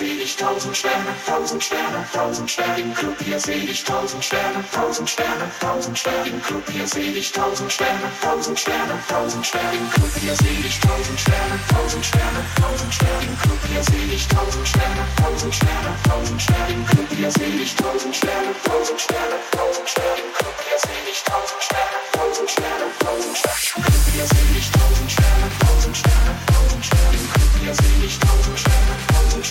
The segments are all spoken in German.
seh ich tausend Sterne, tausend Sterne, tausend Sterne im Club. Hier seh ich tausend Sterne, tausend Sterne, tausend Sterne im Club. Hier seh ich tausend Sterne, tausend Sterne, tausend Sterne im Club. Hier seh ich tausend Sterne, tausend Sterne, tausend Sterne im Club. Hier seh ich tausend Sterne, tausend Sterne, tausend Sterne im Club. Hier seh ich tausend Sterne, tausend Sterne, tausend Sterne im Club. Hier seh ich tausend Sterne, tausend Sterne, tausend Sterne im Club. Hier seh ich tausend Sterne, tausend Sterne, tausend Sterne im Club. Hier seh ich tausend Sterne. Hier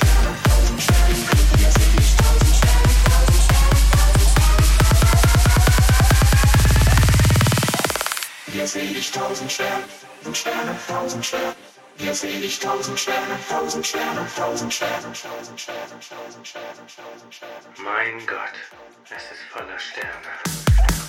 seh ich tausend Sterne, tausend Sterne, tausend Sterne. Hier seh ich tausend Sterne, tausend Sterne, tausend Sterne, tausend Sterne, tausend Sterne, tausend Sterne. Mein Gott, es ist voller Sterne.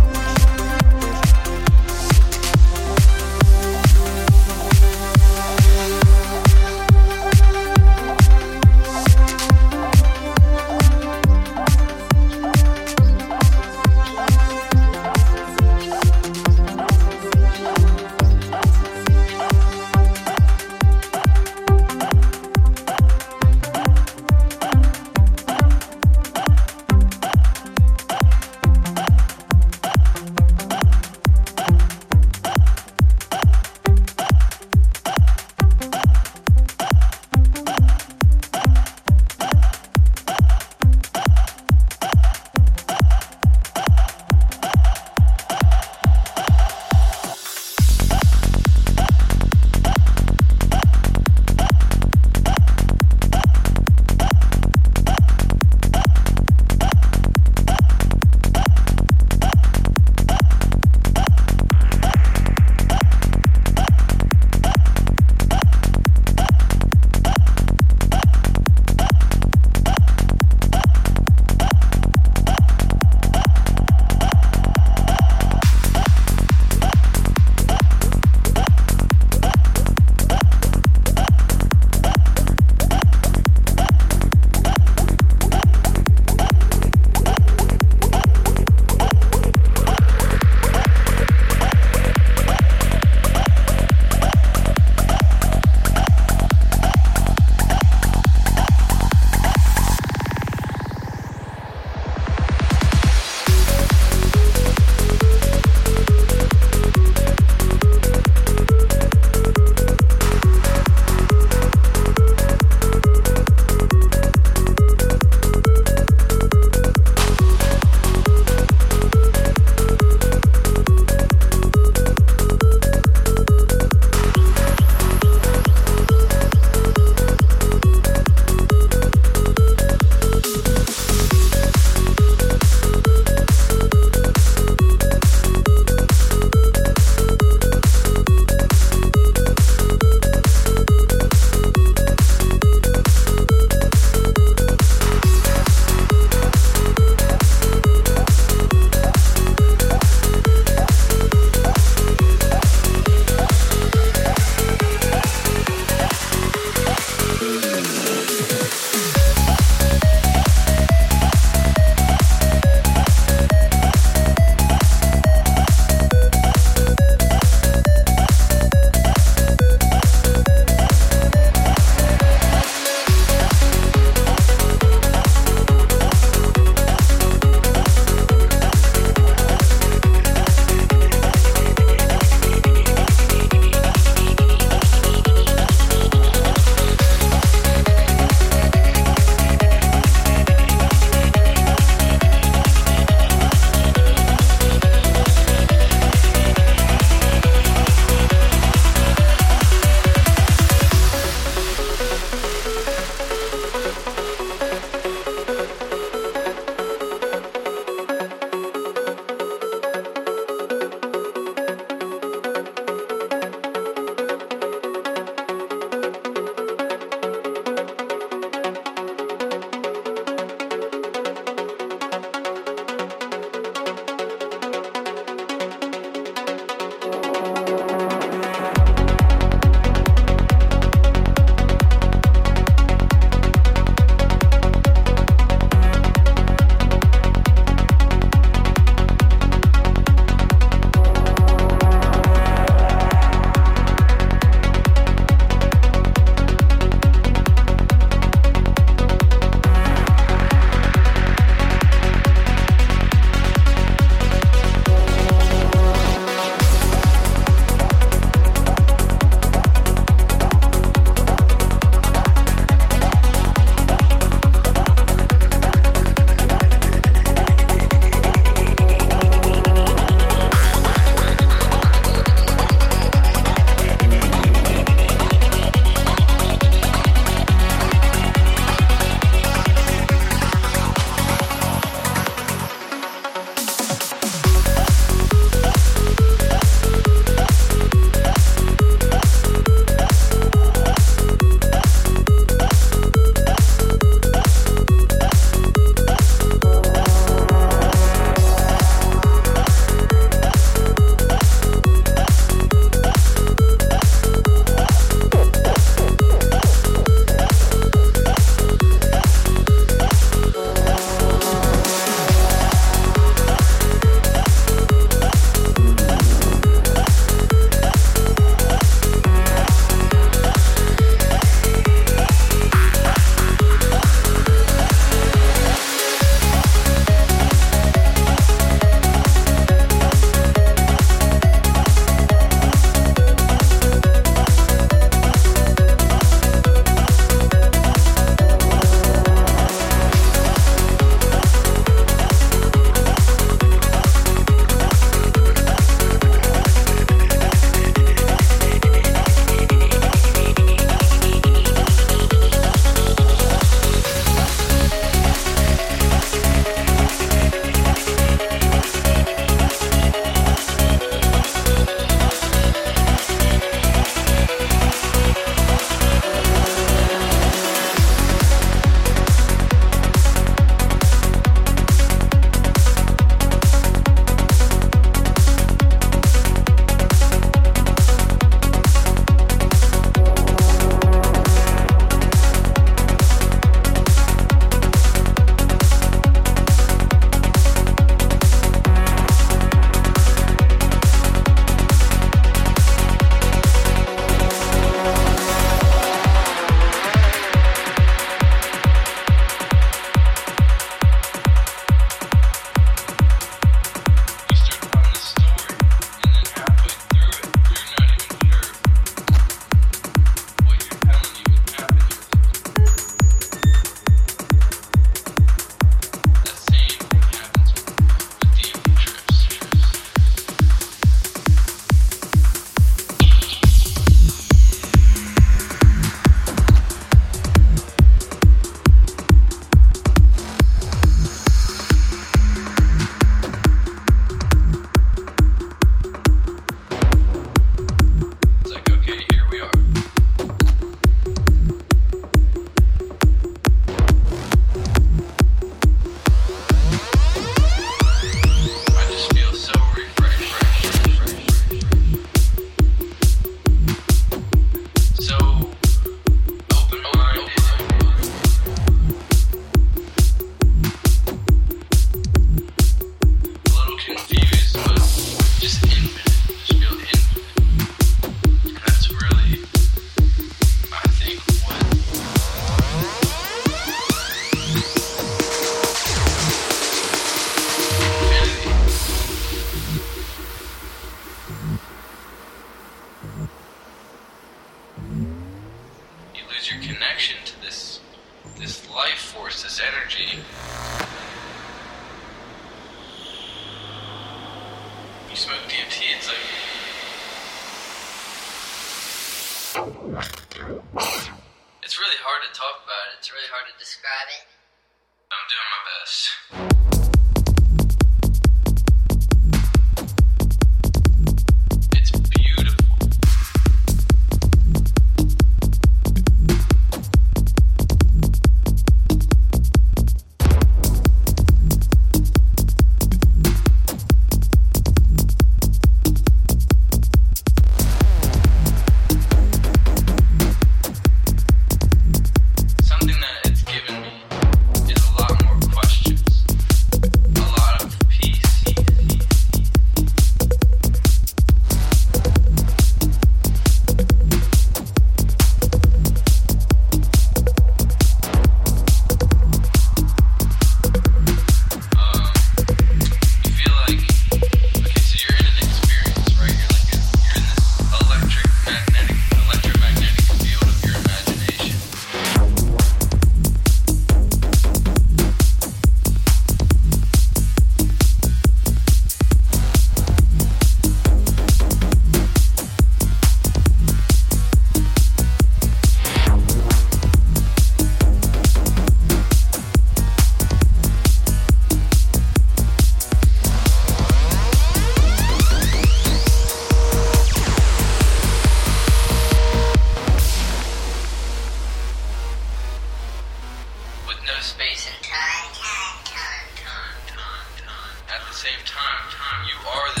Same time, you are this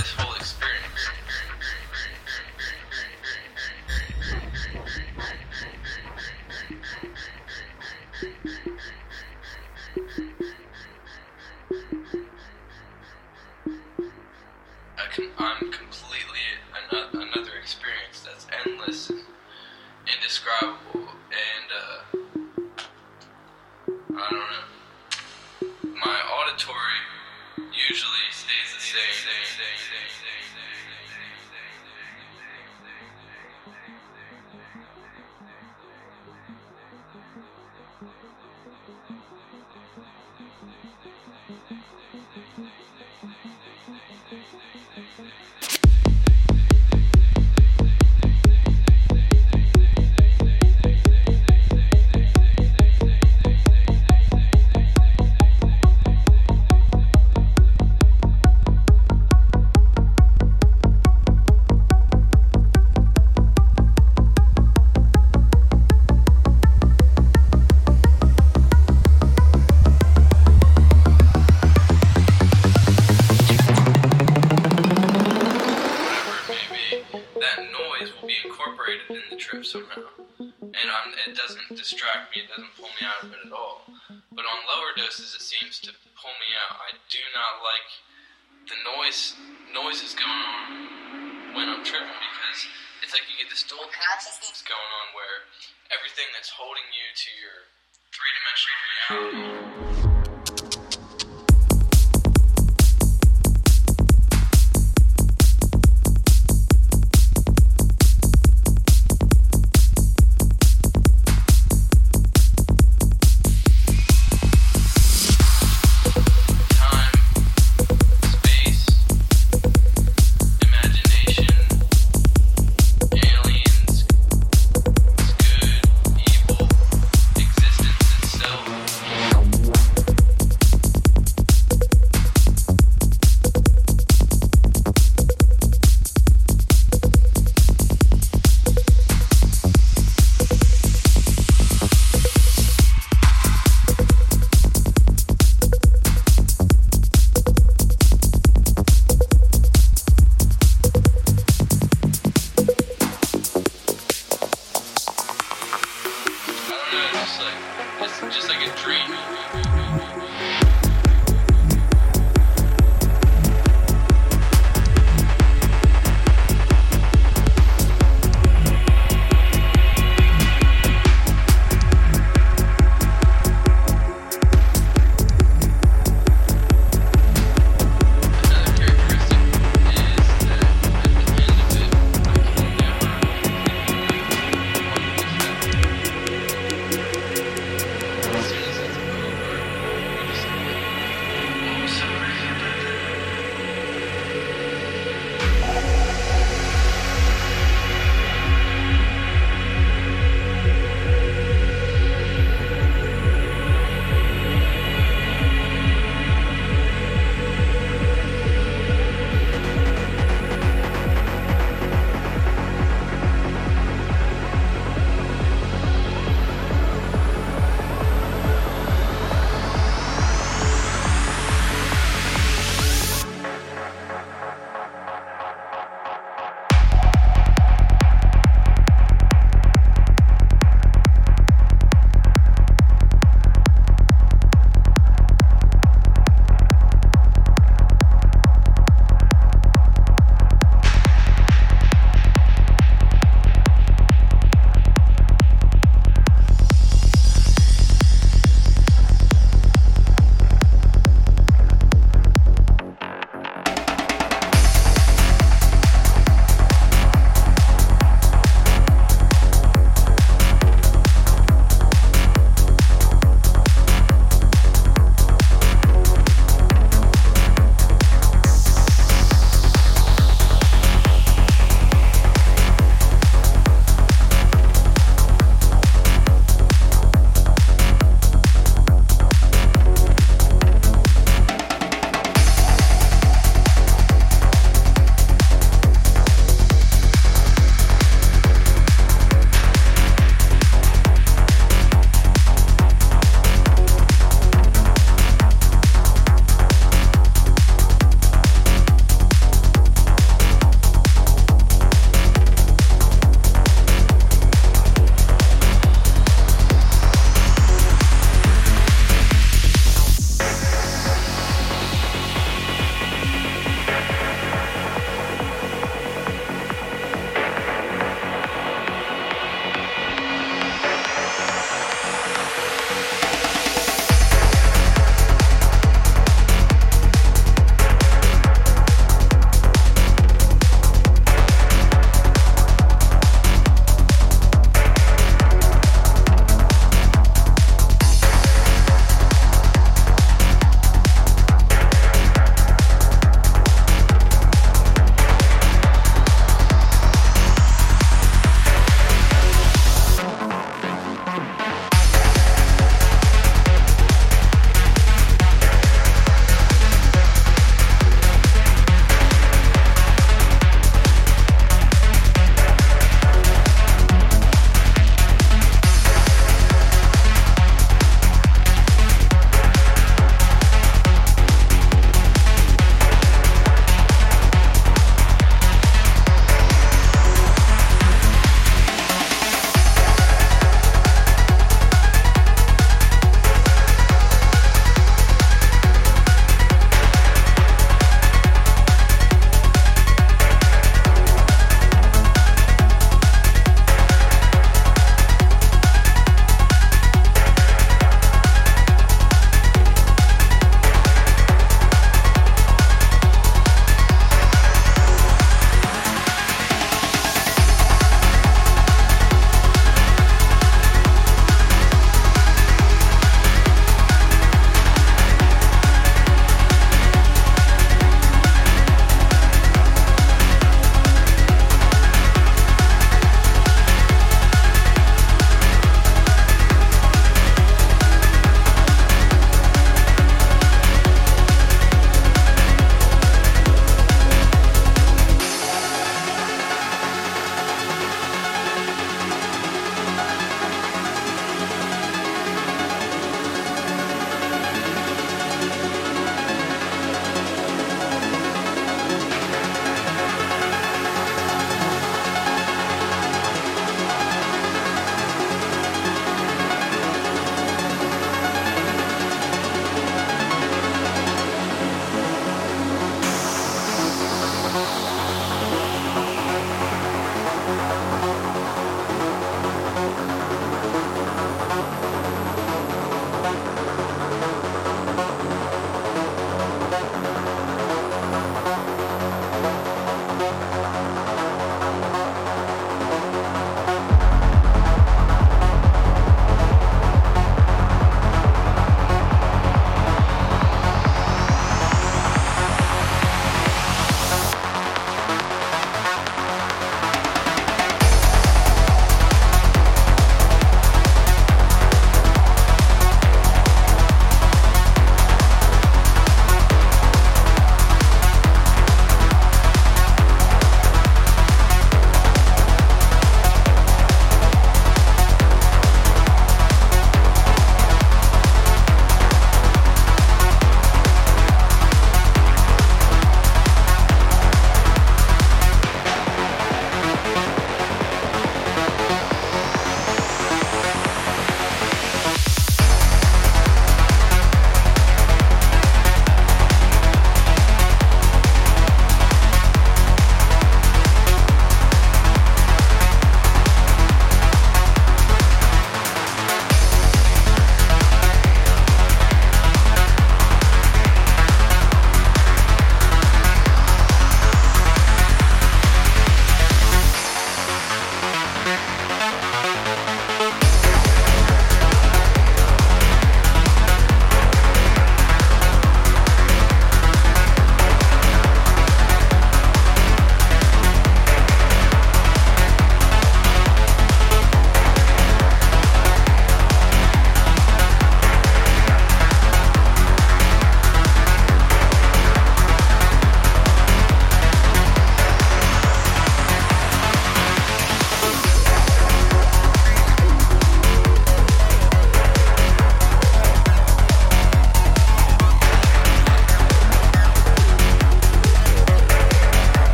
distract me,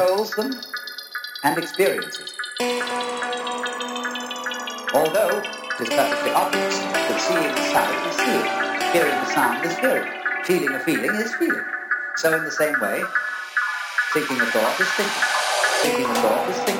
controls them and experiences. Although it is perfectly obvious that seeing the sight is seeing, hearing the sound is hearing, feeling a feeling is feeling. So in the same way, thinking a thought is thinking, thinking a thought is thinking, thinking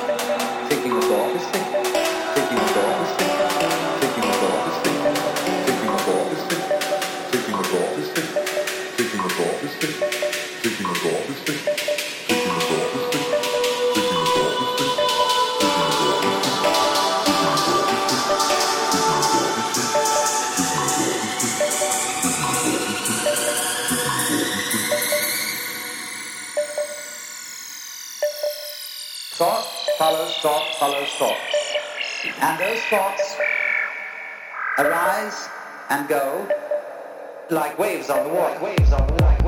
follows thought. And those thoughts arise and go like waves on the water. Like waves on the the